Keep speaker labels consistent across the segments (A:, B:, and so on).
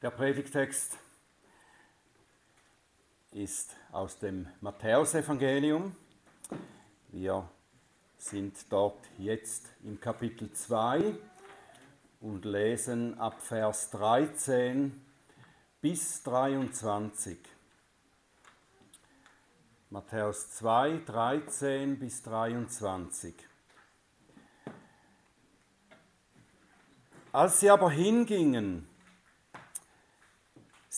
A: Der Predigtext ist aus dem Matthäusevangelium. Wir sind dort jetzt im Kapitel 2 und lesen ab Vers 13 bis 23. Matthäus 2, 13 bis 23. Als sie aber hingingen,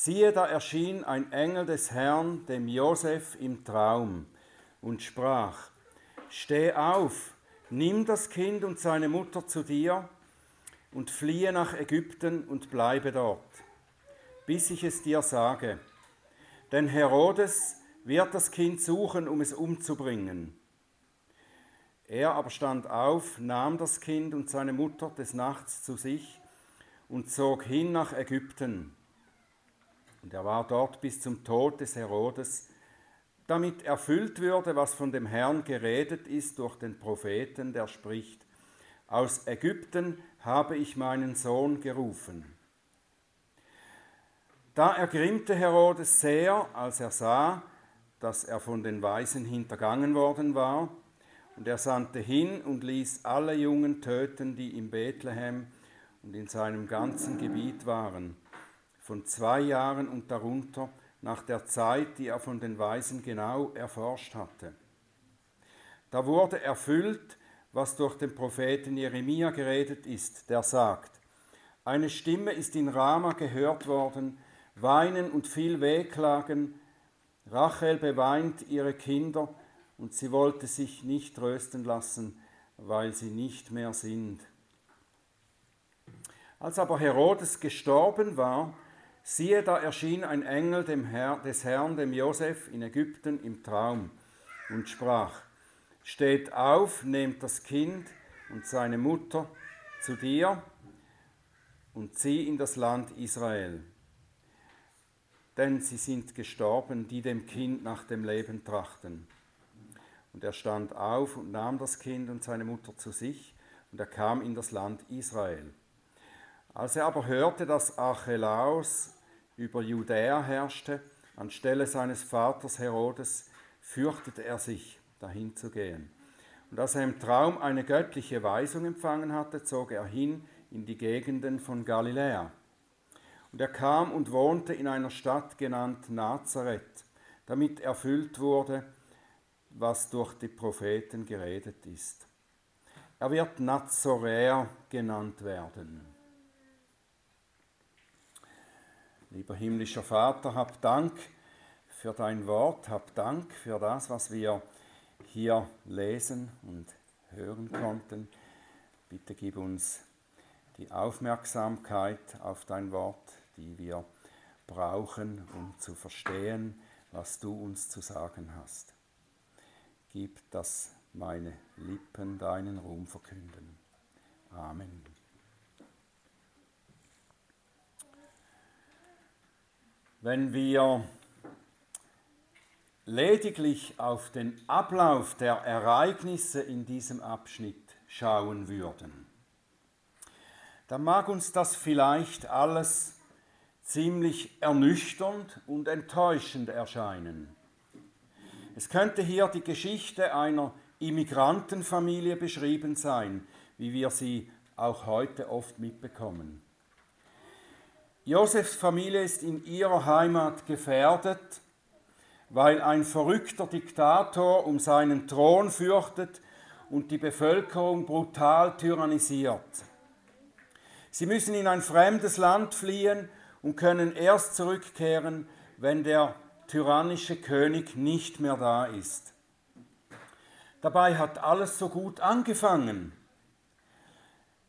A: Siehe, da erschien ein Engel des Herrn dem Josef im Traum und sprach: Steh auf, nimm das Kind und seine Mutter zu dir und fliehe nach Ägypten und bleibe dort, bis ich es dir sage. Denn Herodes wird das Kind suchen, um es umzubringen. Er aber stand auf, nahm das Kind und seine Mutter des Nachts zu sich und zog hin nach Ägypten und er war dort bis zum Tod des Herodes, damit erfüllt würde, was von dem Herrn geredet ist durch den Propheten, der spricht, aus Ägypten habe ich meinen Sohn gerufen. Da ergrimmte Herodes sehr, als er sah, dass er von den Weisen hintergangen worden war, und er sandte hin und ließ alle Jungen töten, die in Bethlehem und in seinem ganzen Gebiet waren von zwei Jahren und darunter nach der Zeit, die er von den Weisen genau erforscht hatte. Da wurde erfüllt, was durch den Propheten Jeremia geredet ist, der sagt, eine Stimme ist in Rama gehört worden, Weinen und viel Wehklagen, Rachel beweint ihre Kinder und sie wollte sich nicht trösten lassen, weil sie nicht mehr sind. Als aber Herodes gestorben war, Siehe, da erschien ein Engel dem Herr, des Herrn, dem Josef, in Ägypten im Traum und sprach: Steht auf, nehmt das Kind und seine Mutter zu dir und zieh in das Land Israel. Denn sie sind gestorben, die dem Kind nach dem Leben trachten. Und er stand auf und nahm das Kind und seine Mutter zu sich, und er kam in das Land Israel. Als er aber hörte, dass Archelaus über Judäa herrschte, anstelle seines Vaters Herodes, fürchtete er sich, dahin zu gehen. Und als er im Traum eine göttliche Weisung empfangen hatte, zog er hin in die Gegenden von Galiläa. Und er kam und wohnte in einer Stadt genannt Nazareth, damit erfüllt wurde, was durch die Propheten geredet ist. Er wird Nazoräer genannt werden. Lieber himmlischer Vater, hab Dank für dein Wort, hab Dank für das, was wir hier lesen und hören konnten. Bitte gib uns die Aufmerksamkeit auf dein Wort, die wir brauchen, um zu verstehen, was du uns zu sagen hast. Gib, dass meine Lippen deinen Ruhm verkünden. Amen. Wenn wir lediglich auf den Ablauf der Ereignisse in diesem Abschnitt schauen würden, dann mag uns das vielleicht alles ziemlich ernüchternd und enttäuschend erscheinen. Es könnte hier die Geschichte einer Immigrantenfamilie beschrieben sein, wie wir sie auch heute oft mitbekommen. Josefs Familie ist in ihrer Heimat gefährdet, weil ein verrückter Diktator um seinen Thron fürchtet und die Bevölkerung brutal tyrannisiert. Sie müssen in ein fremdes Land fliehen und können erst zurückkehren, wenn der tyrannische König nicht mehr da ist. Dabei hat alles so gut angefangen.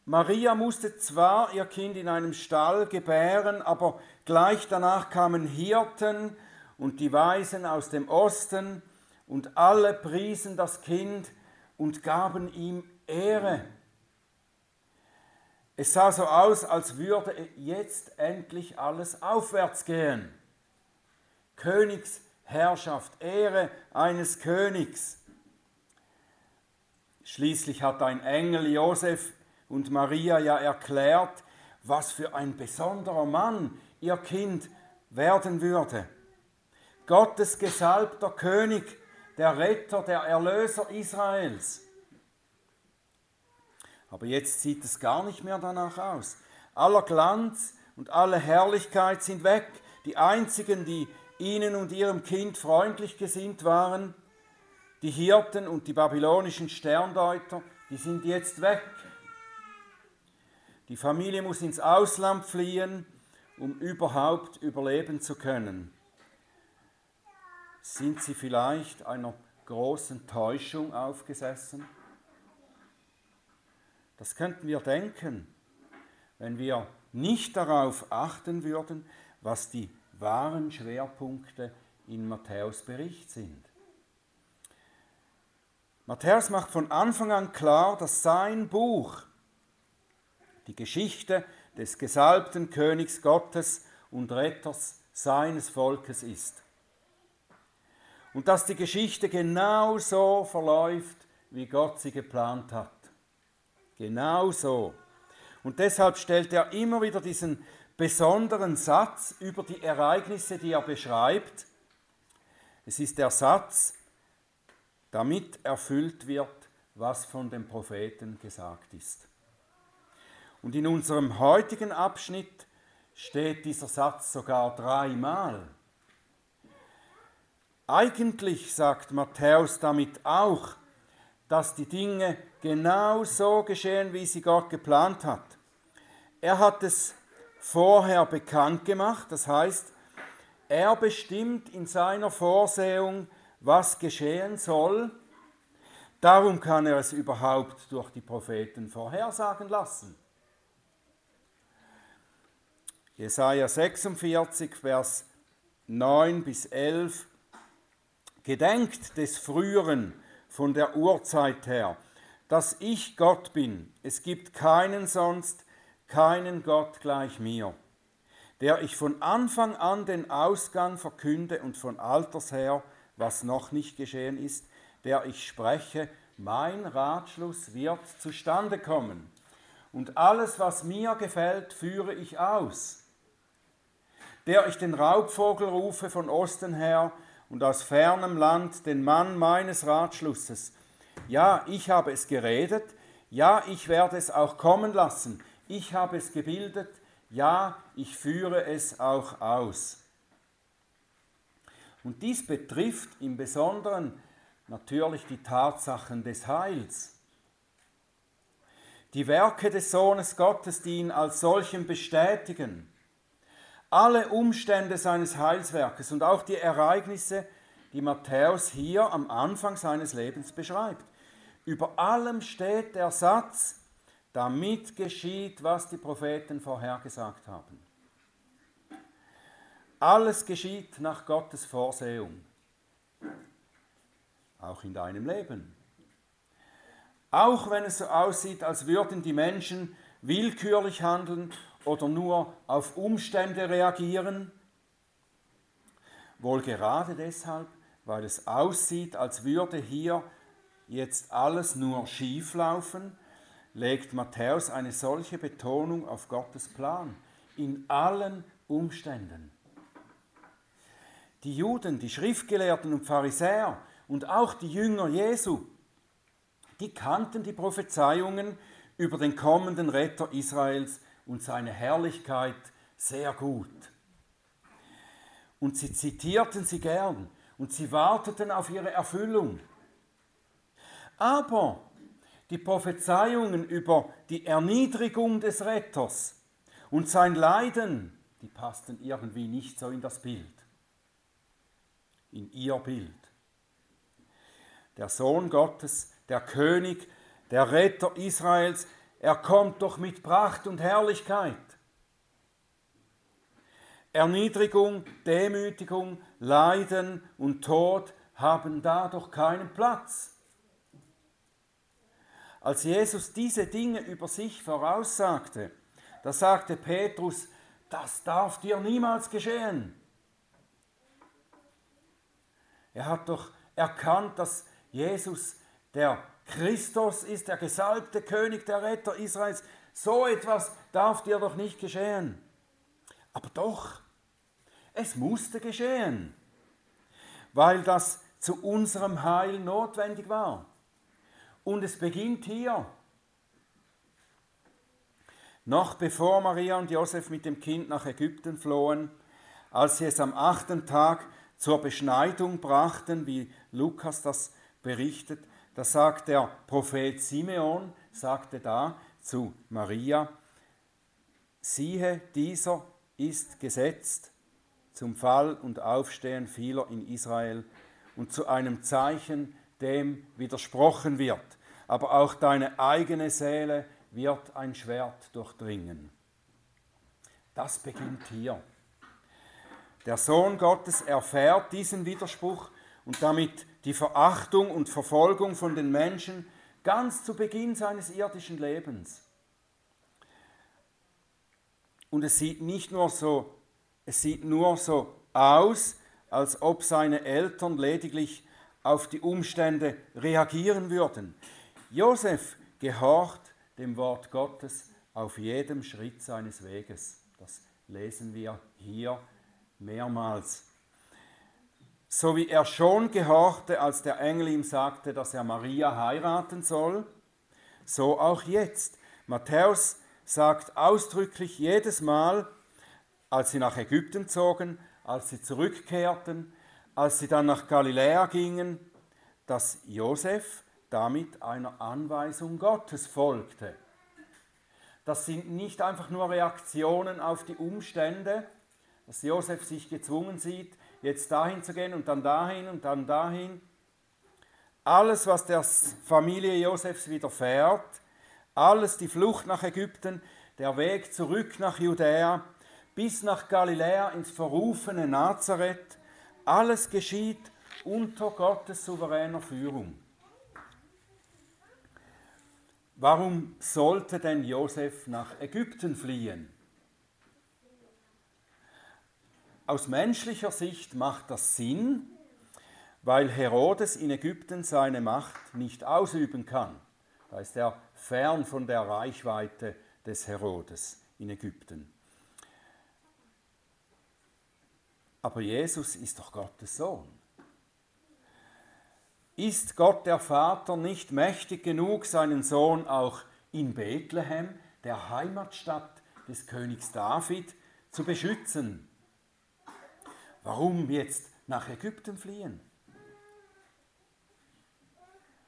A: Maria musste zwar ihr Kind in einem Stall gebären, aber gleich danach kamen Hirten und die Weisen aus dem Osten und alle priesen das Kind und gaben ihm Ehre. Es sah so aus, als würde jetzt endlich alles aufwärts gehen. Königsherrschaft, Ehre eines Königs. Schließlich hat ein Engel Josef und Maria ja erklärt, was für ein besonderer Mann ihr Kind werden würde. Gottes gesalbter König, der Retter, der Erlöser Israels. Aber jetzt sieht es gar nicht mehr danach aus. Aller Glanz und alle Herrlichkeit sind weg. Die einzigen, die ihnen und ihrem Kind freundlich gesinnt waren, die Hirten und die babylonischen Sterndeuter, die sind jetzt weg. Die Familie muss ins Ausland fliehen, um überhaupt überleben zu können. Sind sie vielleicht einer großen Täuschung aufgesessen? Das könnten wir denken, wenn wir nicht darauf achten würden, was die wahren Schwerpunkte in Matthäus Bericht sind. Matthäus macht von Anfang an klar, dass sein Buch die Geschichte des gesalbten Königs Gottes und Retters seines Volkes ist. Und dass die Geschichte genau so verläuft, wie Gott sie geplant hat. Genau so. Und deshalb stellt er immer wieder diesen besonderen Satz über die Ereignisse, die er beschreibt. Es ist der Satz, damit erfüllt wird, was von dem Propheten gesagt ist. Und in unserem heutigen Abschnitt steht dieser Satz sogar dreimal. Eigentlich sagt Matthäus damit auch, dass die Dinge genau so geschehen, wie sie Gott geplant hat. Er hat es vorher bekannt gemacht, das heißt, er bestimmt in seiner Vorsehung, was geschehen soll. Darum kann er es überhaupt durch die Propheten vorhersagen lassen. Jesaja 46, Vers 9 bis 11. Gedenkt des Früheren von der Urzeit her, dass ich Gott bin. Es gibt keinen sonst, keinen Gott gleich mir, der ich von Anfang an den Ausgang verkünde und von alters her was noch nicht geschehen ist, der ich spreche, mein Ratschluss wird zustande kommen. Und alles, was mir gefällt, führe ich aus. Der ich den Raubvogel rufe von Osten her und aus fernem Land den Mann meines Ratschlusses. Ja, ich habe es geredet, ja, ich werde es auch kommen lassen. Ich habe es gebildet, ja, ich führe es auch aus. Und dies betrifft im Besonderen natürlich die Tatsachen des Heils. Die Werke des Sohnes Gottes, die ihn als solchen bestätigen. Alle Umstände seines Heilswerkes und auch die Ereignisse, die Matthäus hier am Anfang seines Lebens beschreibt. Über allem steht der Satz, damit geschieht, was die Propheten vorhergesagt haben. Alles geschieht nach Gottes Vorsehung. Auch in deinem Leben. Auch wenn es so aussieht, als würden die Menschen willkürlich handeln oder nur auf Umstände reagieren. Wohl gerade deshalb, weil es aussieht, als würde hier jetzt alles nur schief laufen, legt Matthäus eine solche Betonung auf Gottes Plan in allen Umständen. Die Juden, die Schriftgelehrten und Pharisäer und auch die Jünger Jesu, die kannten die Prophezeiungen über den kommenden Retter Israels und seine Herrlichkeit sehr gut. Und sie zitierten sie gern und sie warteten auf ihre Erfüllung. Aber die Prophezeiungen über die Erniedrigung des Retters und sein Leiden, die passten irgendwie nicht so in das Bild in ihr Bild. Der Sohn Gottes, der König, der Retter Israels, er kommt doch mit Pracht und Herrlichkeit. Erniedrigung, Demütigung, Leiden und Tod haben da doch keinen Platz. Als Jesus diese Dinge über sich voraussagte, da sagte Petrus, das darf dir niemals geschehen. Er hat doch erkannt, dass Jesus der Christus ist, der gesalbte König, der Retter Israels. So etwas darf dir doch nicht geschehen. Aber doch, es musste geschehen, weil das zu unserem Heil notwendig war. Und es beginnt hier. Noch bevor Maria und Josef mit dem Kind nach Ägypten flohen, als sie es am achten Tag zur Beschneidung brachten, wie Lukas das berichtet, da sagt der Prophet Simeon, sagte da zu Maria, siehe, dieser ist gesetzt zum Fall und Aufstehen vieler in Israel und zu einem Zeichen, dem widersprochen wird. Aber auch deine eigene Seele wird ein Schwert durchdringen. Das beginnt hier. Der Sohn Gottes erfährt diesen Widerspruch und damit die Verachtung und Verfolgung von den Menschen ganz zu Beginn seines irdischen Lebens. Und es sieht nicht nur so, es sieht nur so aus, als ob seine Eltern lediglich auf die Umstände reagieren würden. Josef gehorcht dem Wort Gottes auf jedem Schritt seines Weges. Das lesen wir hier mehrmals. So wie er schon gehorchte, als der Engel ihm sagte, dass er Maria heiraten soll, so auch jetzt. Matthäus sagt ausdrücklich jedes Mal, als sie nach Ägypten zogen, als sie zurückkehrten, als sie dann nach Galiläa gingen, dass Josef damit einer Anweisung Gottes folgte. Das sind nicht einfach nur Reaktionen auf die Umstände, dass Josef sich gezwungen sieht, jetzt dahin zu gehen und dann dahin und dann dahin. Alles, was der Familie Josefs widerfährt, alles die Flucht nach Ägypten, der Weg zurück nach Judäa, bis nach Galiläa ins verrufene Nazareth, alles geschieht unter Gottes souveräner Führung. Warum sollte denn Josef nach Ägypten fliehen? Aus menschlicher Sicht macht das Sinn, weil Herodes in Ägypten seine Macht nicht ausüben kann. Da ist er fern von der Reichweite des Herodes in Ägypten. Aber Jesus ist doch Gottes Sohn. Ist Gott der Vater nicht mächtig genug, seinen Sohn auch in Bethlehem, der Heimatstadt des Königs David, zu beschützen? Warum jetzt nach Ägypten fliehen?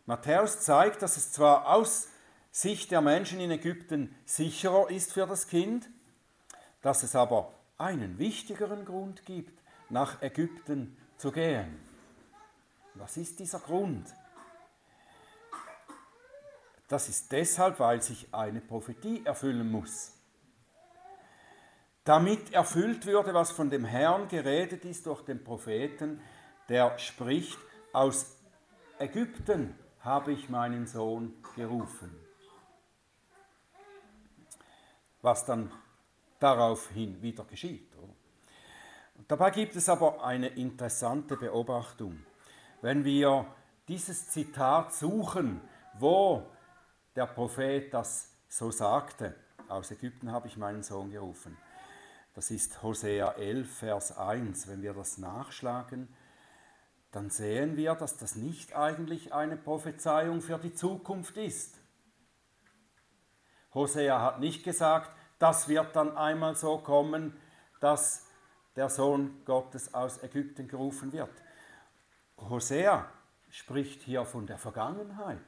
A: Matthäus zeigt, dass es zwar aus Sicht der Menschen in Ägypten sicherer ist für das Kind, dass es aber einen wichtigeren Grund gibt, nach Ägypten zu gehen. Was ist dieser Grund? Das ist deshalb, weil sich eine Prophetie erfüllen muss. Damit erfüllt würde, was von dem Herrn geredet ist durch den Propheten, der spricht, aus Ägypten habe ich meinen Sohn gerufen. Was dann daraufhin wieder geschieht. Dabei gibt es aber eine interessante Beobachtung. Wenn wir dieses Zitat suchen, wo der Prophet das so sagte, aus Ägypten habe ich meinen Sohn gerufen. Das ist Hosea 11, Vers 1. Wenn wir das nachschlagen, dann sehen wir, dass das nicht eigentlich eine Prophezeiung für die Zukunft ist. Hosea hat nicht gesagt, das wird dann einmal so kommen, dass der Sohn Gottes aus Ägypten gerufen wird. Hosea spricht hier von der Vergangenheit.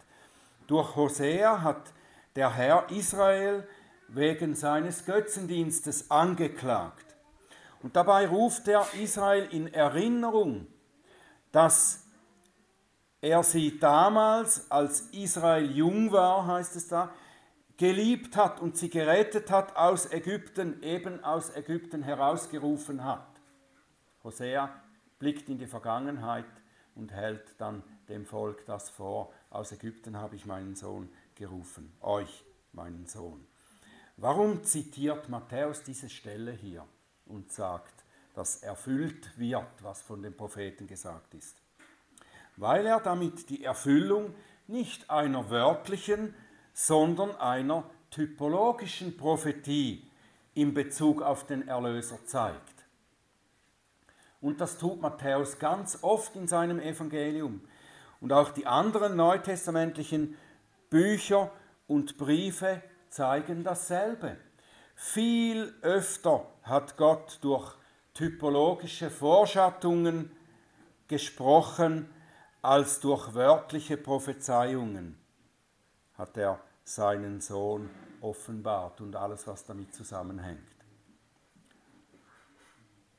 A: Durch Hosea hat der Herr Israel wegen seines Götzendienstes angeklagt. Und dabei ruft er Israel in Erinnerung, dass er sie damals, als Israel jung war, heißt es da, geliebt hat und sie gerettet hat aus Ägypten, eben aus Ägypten herausgerufen hat. Hosea blickt in die Vergangenheit und hält dann dem Volk das vor, aus Ägypten habe ich meinen Sohn gerufen, euch meinen Sohn. Warum zitiert Matthäus diese Stelle hier und sagt, dass erfüllt wird, was von den Propheten gesagt ist? Weil er damit die Erfüllung nicht einer wörtlichen, sondern einer typologischen Prophetie in Bezug auf den Erlöser zeigt. Und das tut Matthäus ganz oft in seinem Evangelium. Und auch die anderen neutestamentlichen Bücher und Briefe zeigen dasselbe. Viel öfter hat Gott durch typologische Vorschattungen gesprochen als durch wörtliche Prophezeiungen hat er seinen Sohn offenbart und alles, was damit zusammenhängt.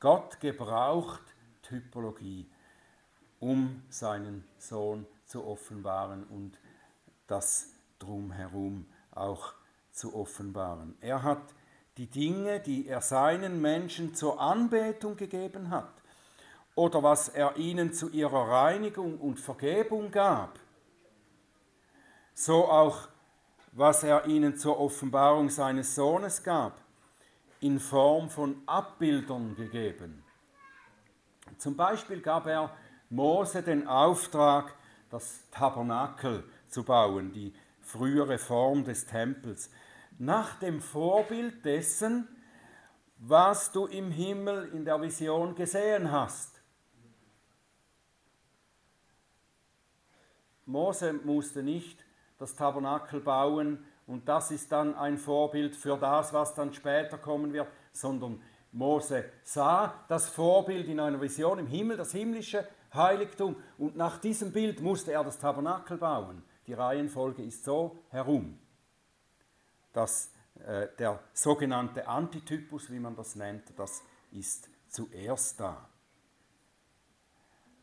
A: Gott gebraucht Typologie, um seinen Sohn zu offenbaren und das drumherum auch zu offenbaren. Er hat die Dinge, die er seinen Menschen zur Anbetung gegeben hat oder was er ihnen zu ihrer Reinigung und Vergebung gab, so auch was er ihnen zur Offenbarung seines Sohnes gab, in Form von Abbildern gegeben. Zum Beispiel gab er Mose den Auftrag, das Tabernakel zu bauen, die frühere Form des Tempels, nach dem Vorbild dessen, was du im Himmel in der Vision gesehen hast. Mose musste nicht das Tabernakel bauen und das ist dann ein Vorbild für das, was dann später kommen wird, sondern Mose sah das Vorbild in einer Vision im Himmel, das himmlische Heiligtum und nach diesem Bild musste er das Tabernakel bauen. Die Reihenfolge ist so herum, dass äh, der sogenannte Antitypus, wie man das nennt, das ist zuerst da.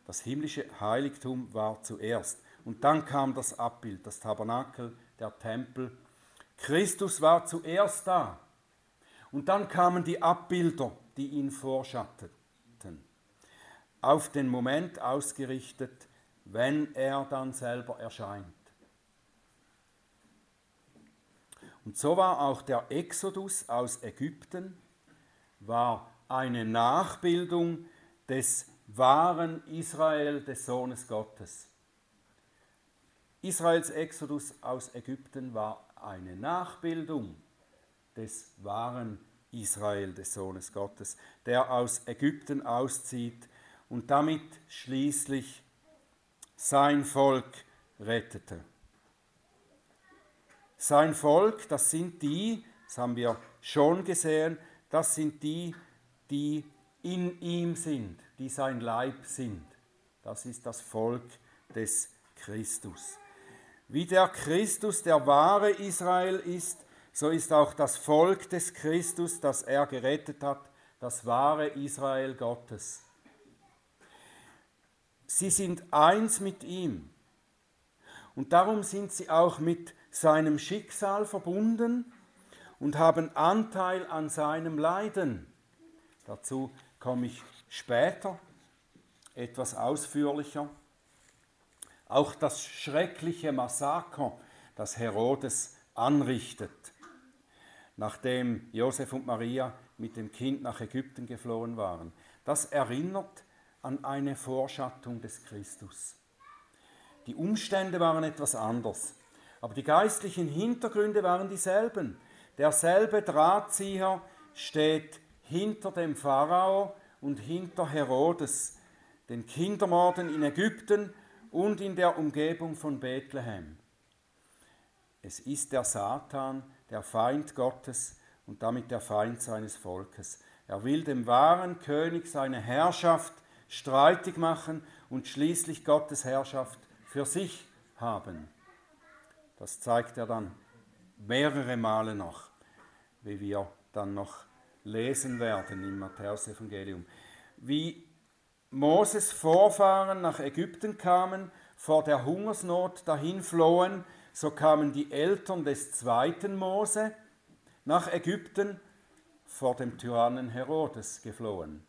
A: Das himmlische Heiligtum war zuerst. Und dann kam das Abbild, das Tabernakel, der Tempel. Christus war zuerst da. Und dann kamen die Abbilder, die ihn vorschatteten. Auf den Moment ausgerichtet, wenn er dann selber erscheint. Und so war auch der Exodus aus Ägypten, war eine Nachbildung des wahren Israel, des Sohnes Gottes. Israels Exodus aus Ägypten war eine Nachbildung des wahren Israel, des Sohnes Gottes, der aus Ägypten auszieht und damit schließlich sein Volk rettete. Sein Volk, das sind die, das haben wir schon gesehen, das sind die, die in ihm sind, die sein Leib sind. Das ist das Volk des Christus. Wie der Christus der wahre Israel ist, so ist auch das Volk des Christus, das er gerettet hat, das wahre Israel Gottes. Sie sind eins mit ihm. Und darum sind sie auch mit seinem Schicksal verbunden und haben Anteil an seinem Leiden. Dazu komme ich später etwas ausführlicher. Auch das schreckliche Massaker, das Herodes anrichtet, nachdem Josef und Maria mit dem Kind nach Ägypten geflohen waren, das erinnert an eine Vorschattung des Christus. Die Umstände waren etwas anders, aber die geistlichen Hintergründe waren dieselben. Derselbe Drahtzieher steht hinter dem Pharao und hinter Herodes, den Kindermorden in Ägypten und in der Umgebung von Bethlehem. Es ist der Satan, der Feind Gottes und damit der Feind seines Volkes. Er will dem wahren König seine Herrschaft streitig machen und schließlich Gottes Herrschaft für sich haben. Das zeigt er dann mehrere Male noch, wie wir dann noch lesen werden im Matthäusevangelium. Wie Moses Vorfahren nach Ägypten kamen, vor der Hungersnot dahin flohen, so kamen die Eltern des zweiten Mose nach Ägypten vor dem Tyrannen Herodes geflohen.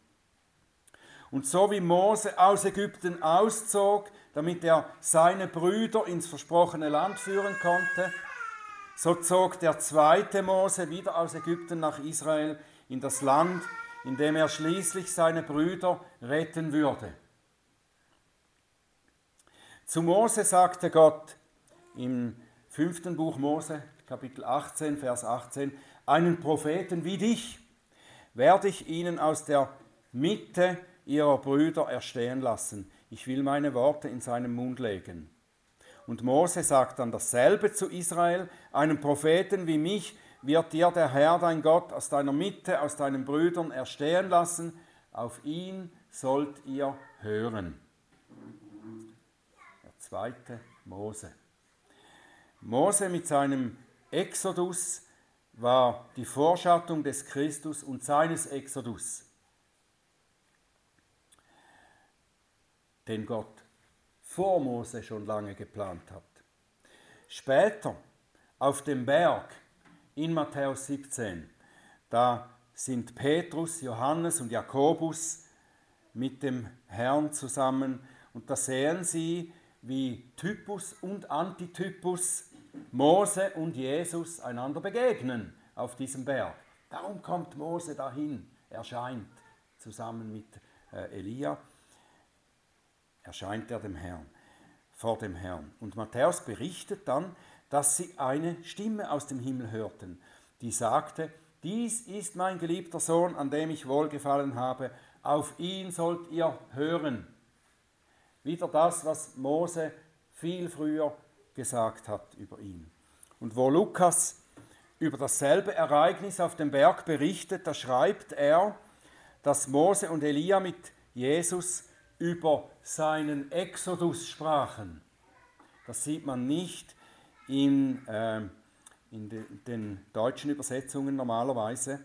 A: Und so wie Mose aus Ägypten auszog, damit er seine Brüder ins versprochene Land führen konnte, so zog der zweite Mose wieder aus Ägypten nach Israel in das Land, indem er schließlich seine Brüder retten würde. Zu Mose sagte Gott im fünften Buch Mose, Kapitel 18, Vers 18, einen Propheten wie dich, werde ich ihnen aus der Mitte ihrer Brüder erstehen lassen. Ich will meine Worte in seinen Mund legen. Und Mose sagt dann dasselbe zu Israel, einen Propheten wie mich wird dir der Herr dein Gott aus deiner Mitte, aus deinen Brüdern erstehen lassen, auf ihn sollt ihr hören. Der zweite Mose. Mose mit seinem Exodus war die Vorschattung des Christus und seines Exodus, den Gott vor Mose schon lange geplant hat. Später auf dem Berg in Matthäus 17, da sind Petrus, Johannes und Jakobus mit dem Herrn zusammen und da sehen sie, wie Typus und Antitypus Mose und Jesus einander begegnen auf diesem Berg. Darum kommt Mose dahin, erscheint zusammen mit äh, Elia, erscheint er dem Herrn, vor dem Herrn. Und Matthäus berichtet dann, dass sie eine Stimme aus dem Himmel hörten, die sagte, dies ist mein geliebter Sohn, an dem ich wohlgefallen habe, auf ihn sollt ihr hören. Wieder das, was Mose viel früher gesagt hat über ihn. Und wo Lukas über dasselbe Ereignis auf dem Berg berichtet, da schreibt er, dass Mose und Elia mit Jesus über seinen Exodus sprachen. Das sieht man nicht in, äh, in de, den deutschen Übersetzungen normalerweise.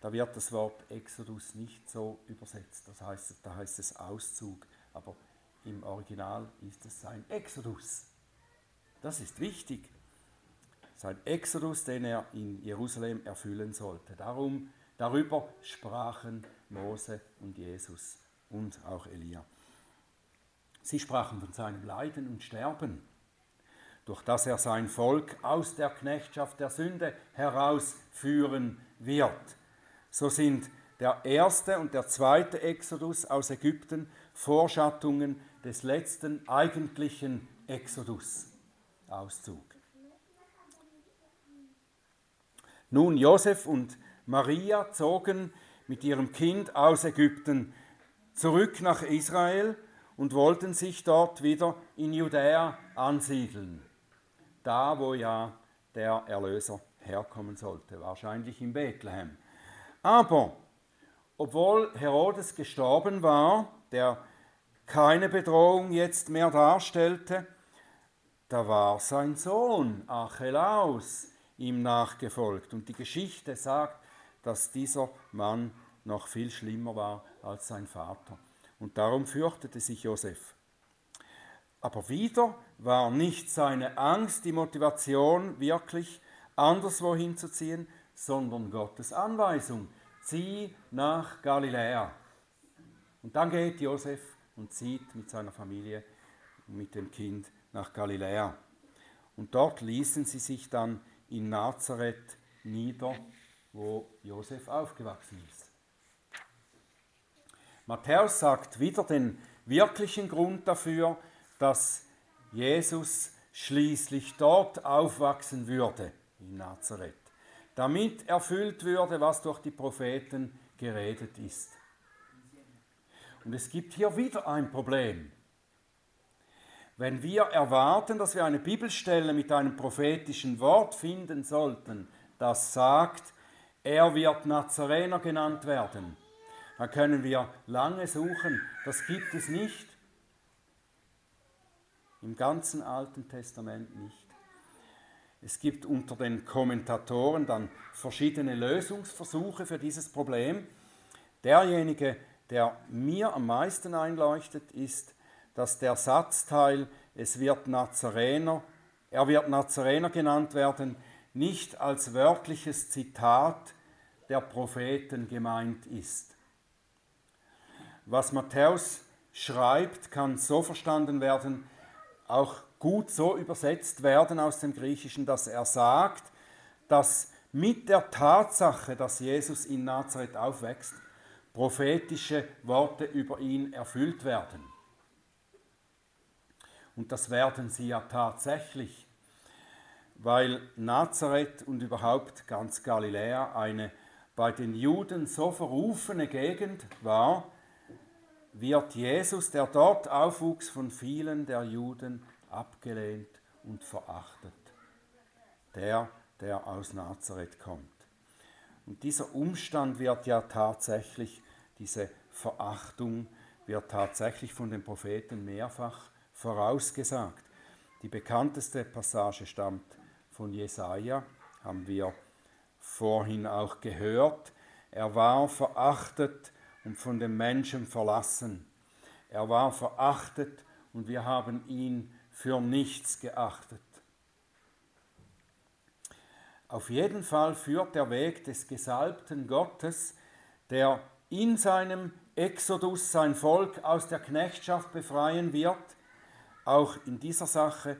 A: Da wird das Wort Exodus nicht so übersetzt. Das heißt, da heißt es Auszug, aber im Original ist es ein Exodus. Das ist wichtig. Sein Exodus, den er in Jerusalem erfüllen sollte. Darum, darüber sprachen Mose und Jesus und auch Elia. Sie sprachen von seinem Leiden und Sterben, durch das er sein Volk aus der Knechtschaft der Sünde herausführen wird. So sind der erste und der zweite Exodus aus Ägypten Vorschattungen des letzten eigentlichen Exodus. Auszug. Nun, Josef und Maria zogen mit ihrem Kind aus Ägypten zurück nach Israel und wollten sich dort wieder in Judäa ansiedeln, da wo ja der Erlöser herkommen sollte, wahrscheinlich in Bethlehem. Aber obwohl Herodes gestorben war, der keine Bedrohung jetzt mehr darstellte, da war sein Sohn Archelaus ihm nachgefolgt. Und die Geschichte sagt, dass dieser Mann noch viel schlimmer war als sein Vater. Und darum fürchtete sich Josef. Aber wieder war nicht seine Angst die Motivation, wirklich anderswo hinzuziehen, sondern Gottes Anweisung. Zieh nach Galiläa. Und dann geht Josef und zieht mit seiner Familie und mit dem Kind nach Galiläa. Und dort ließen sie sich dann in Nazareth nieder, wo Josef aufgewachsen ist. Matthäus sagt wieder den wirklichen Grund dafür, dass Jesus schließlich dort aufwachsen würde, in Nazareth, damit erfüllt würde, was durch die Propheten geredet ist. Und es gibt hier wieder ein Problem. Wenn wir erwarten, dass wir eine Bibelstelle mit einem prophetischen Wort finden sollten, das sagt, er wird Nazarener genannt werden, dann können wir lange suchen. Das gibt es nicht. Im ganzen Alten Testament nicht. Es gibt unter den Kommentatoren dann verschiedene Lösungsversuche für dieses Problem. Derjenige, der mir am meisten einleuchtet, ist, dass der Satzteil, es wird Nazarener, er wird Nazarener genannt werden, nicht als wörtliches Zitat der Propheten gemeint ist. Was Matthäus schreibt, kann so verstanden werden, auch gut so übersetzt werden aus dem Griechischen, dass er sagt, dass mit der Tatsache, dass Jesus in Nazareth aufwächst, prophetische Worte über ihn erfüllt werden. Und das werden sie ja tatsächlich. weil Nazareth und überhaupt ganz Galiläa eine bei den Juden so verrufene Gegend war, wird Jesus, der dort aufwuchs, von vielen der Juden abgelehnt und verachtet. Der, der aus Nazareth kommt. Und dieser Umstand wird ja tatsächlich, diese Verachtung wird tatsächlich von den Propheten mehrfach vorausgesagt. Die bekannteste Passage stammt von Jesaja, haben wir vorhin auch gehört. Er war verachtet und von den Menschen verlassen. Er war verachtet und wir haben ihn für nichts geachtet. Auf jeden Fall führt der Weg des Gesalbten Gottes, der in seinem Exodus sein Volk aus der Knechtschaft befreien wird, auch in dieser Sache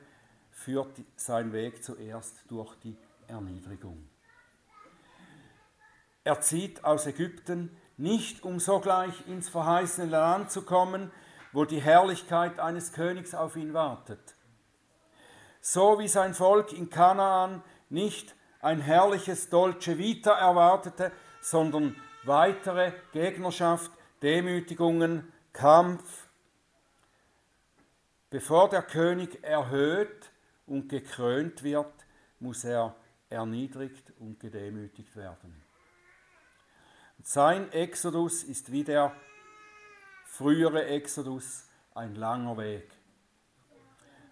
A: führt sein Weg zuerst durch die Erniedrigung. Er zieht aus Ägypten nicht, um sogleich ins verheißene Land zu kommen, wo die Herrlichkeit eines Königs auf ihn wartet. So wie sein Volk in Kanaan nicht ein herrliches Dolce Vita erwartete, sondern weitere Gegnerschaft, Demütigungen, Kampf. Bevor der König erhöht und gekrönt wird, muss er erniedrigt und gedemütigt werden. Sein Exodus ist wie der frühere Exodus ein langer Weg.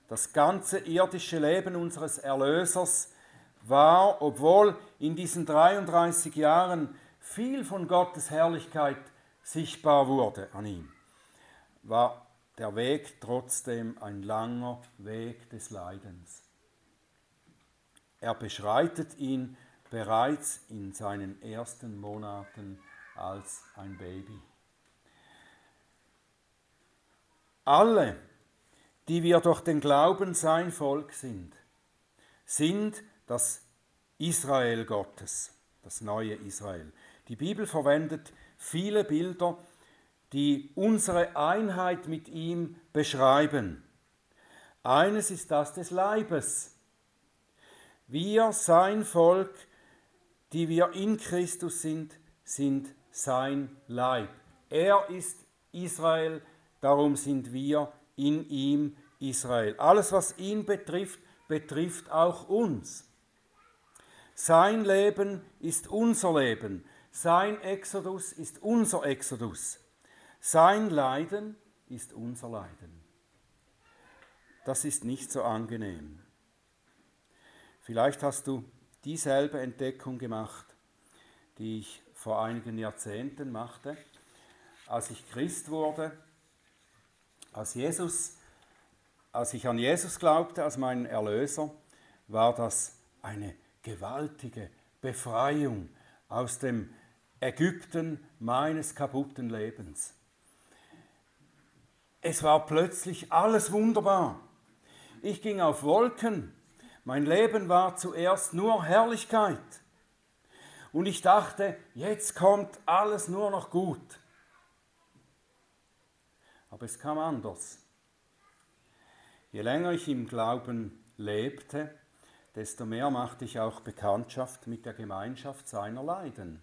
A: Das ganze irdische Leben unseres Erlösers war, obwohl in diesen 33 Jahren viel von Gottes Herrlichkeit sichtbar wurde an ihm, war der Weg trotzdem ein langer Weg des Leidens. Er beschreitet ihn bereits in seinen ersten Monaten als ein Baby. Alle, die wir durch den Glauben sein Volk sind, sind das Israel Gottes, das neue Israel. Die Bibel verwendet viele Bilder, die unsere Einheit mit ihm beschreiben. Eines ist das des Leibes. Wir, sein Volk, die wir in Christus sind, sind sein Leib. Er ist Israel, darum sind wir in ihm Israel. Alles, was ihn betrifft, betrifft auch uns. Sein Leben ist unser Leben. Sein Exodus ist unser Exodus. Sein Leiden ist unser Leiden. Das ist nicht so angenehm. Vielleicht hast du dieselbe Entdeckung gemacht, die ich vor einigen Jahrzehnten machte, als ich Christ wurde, als Jesus, als ich an Jesus glaubte, als meinen Erlöser, war das eine gewaltige Befreiung aus dem Ägypten meines kaputten Lebens. Es war plötzlich alles wunderbar. Ich ging auf Wolken mein Leben war zuerst nur Herrlichkeit. Und ich dachte, jetzt kommt alles nur noch gut. Aber es kam anders. Je länger ich im Glauben lebte, desto mehr machte ich auch Bekanntschaft mit der Gemeinschaft seiner Leiden.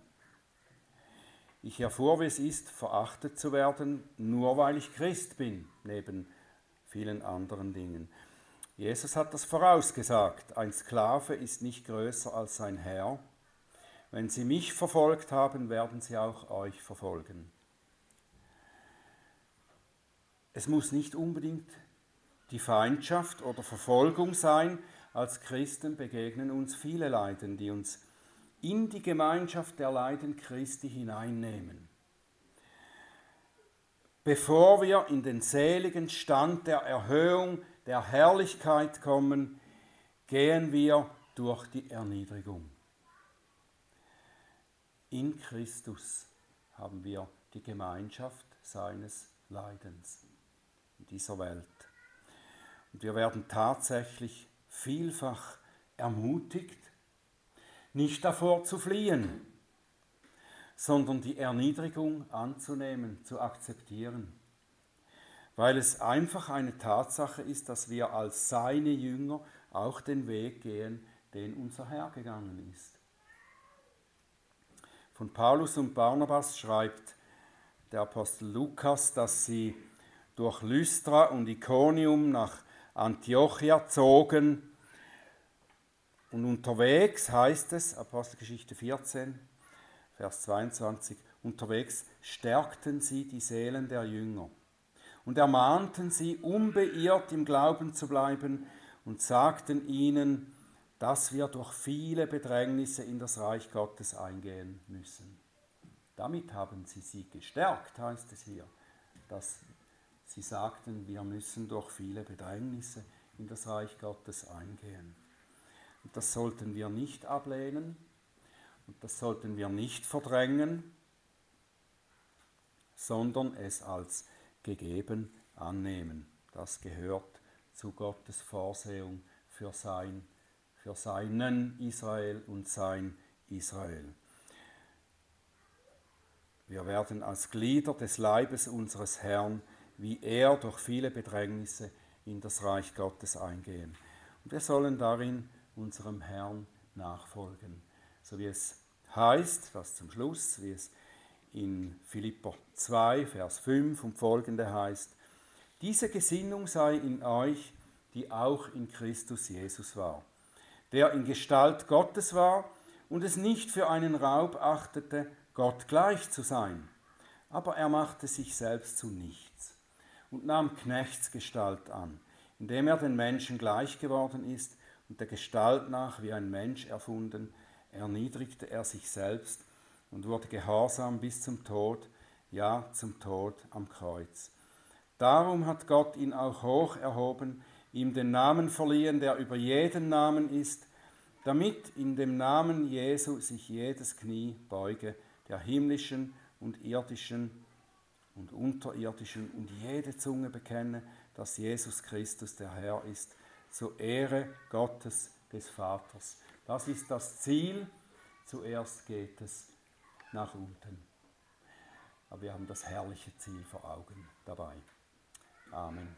A: Ich erfuhr, wie es ist, verachtet zu werden, nur weil ich Christ bin, neben vielen anderen Dingen. Jesus hat das vorausgesagt. Ein Sklave ist nicht größer als sein Herr. Wenn sie mich verfolgt haben, werden sie auch euch verfolgen. Es muss nicht unbedingt die Feindschaft oder Verfolgung sein. Als Christen begegnen uns viele Leiden, die uns in die Gemeinschaft der Leiden Christi hineinnehmen. Bevor wir in den seligen Stand der Erhöhung der Herrlichkeit kommen, gehen wir durch die Erniedrigung. In Christus haben wir die Gemeinschaft seines Leidens in dieser Welt. Und wir werden tatsächlich vielfach ermutigt, nicht davor zu fliehen, sondern die Erniedrigung anzunehmen, zu akzeptieren weil es einfach eine Tatsache ist, dass wir als seine Jünger auch den Weg gehen, den unser Herr gegangen ist. Von Paulus und Barnabas schreibt der Apostel Lukas, dass sie durch Lystra und Iconium nach Antiochia zogen. Und unterwegs heißt es, Apostelgeschichte 14, Vers 22, unterwegs stärkten sie die Seelen der Jünger und ermahnten sie, unbeirrt im Glauben zu bleiben und sagten ihnen, dass wir durch viele Bedrängnisse in das Reich Gottes eingehen müssen. Damit haben sie sie gestärkt, heißt es hier, dass sie sagten, wir müssen durch viele Bedrängnisse in das Reich Gottes eingehen. Und das sollten wir nicht ablehnen und das sollten wir nicht verdrängen, sondern es als gegeben annehmen. Das gehört zu Gottes Vorsehung für sein, für seinen Israel und sein Israel. Wir werden als Glieder des Leibes unseres Herrn, wie er durch viele Bedrängnisse in das Reich Gottes eingehen. Und wir sollen darin unserem Herrn nachfolgen. So wie es heißt, das zum Schluss, wie es in Philipper 2, Vers 5 und folgende heißt, diese Gesinnung sei in euch, die auch in Christus Jesus war, der in Gestalt Gottes war und es nicht für einen Raub achtete, Gott gleich zu sein. Aber er machte sich selbst zu nichts und nahm Knechtsgestalt an, indem er den Menschen gleich geworden ist und der Gestalt nach wie ein Mensch erfunden, erniedrigte er sich selbst und wurde gehorsam bis zum Tod, ja zum Tod am Kreuz. Darum hat Gott ihn auch hoch erhoben, ihm den Namen verliehen, der über jeden Namen ist, damit in dem Namen Jesu sich jedes Knie beuge, der himmlischen und irdischen und unterirdischen und jede Zunge bekenne, dass Jesus Christus der Herr ist, zur Ehre Gottes des Vaters. Das ist das Ziel. Zuerst geht es nach unten. Aber wir haben das herrliche Ziel vor Augen dabei. Amen.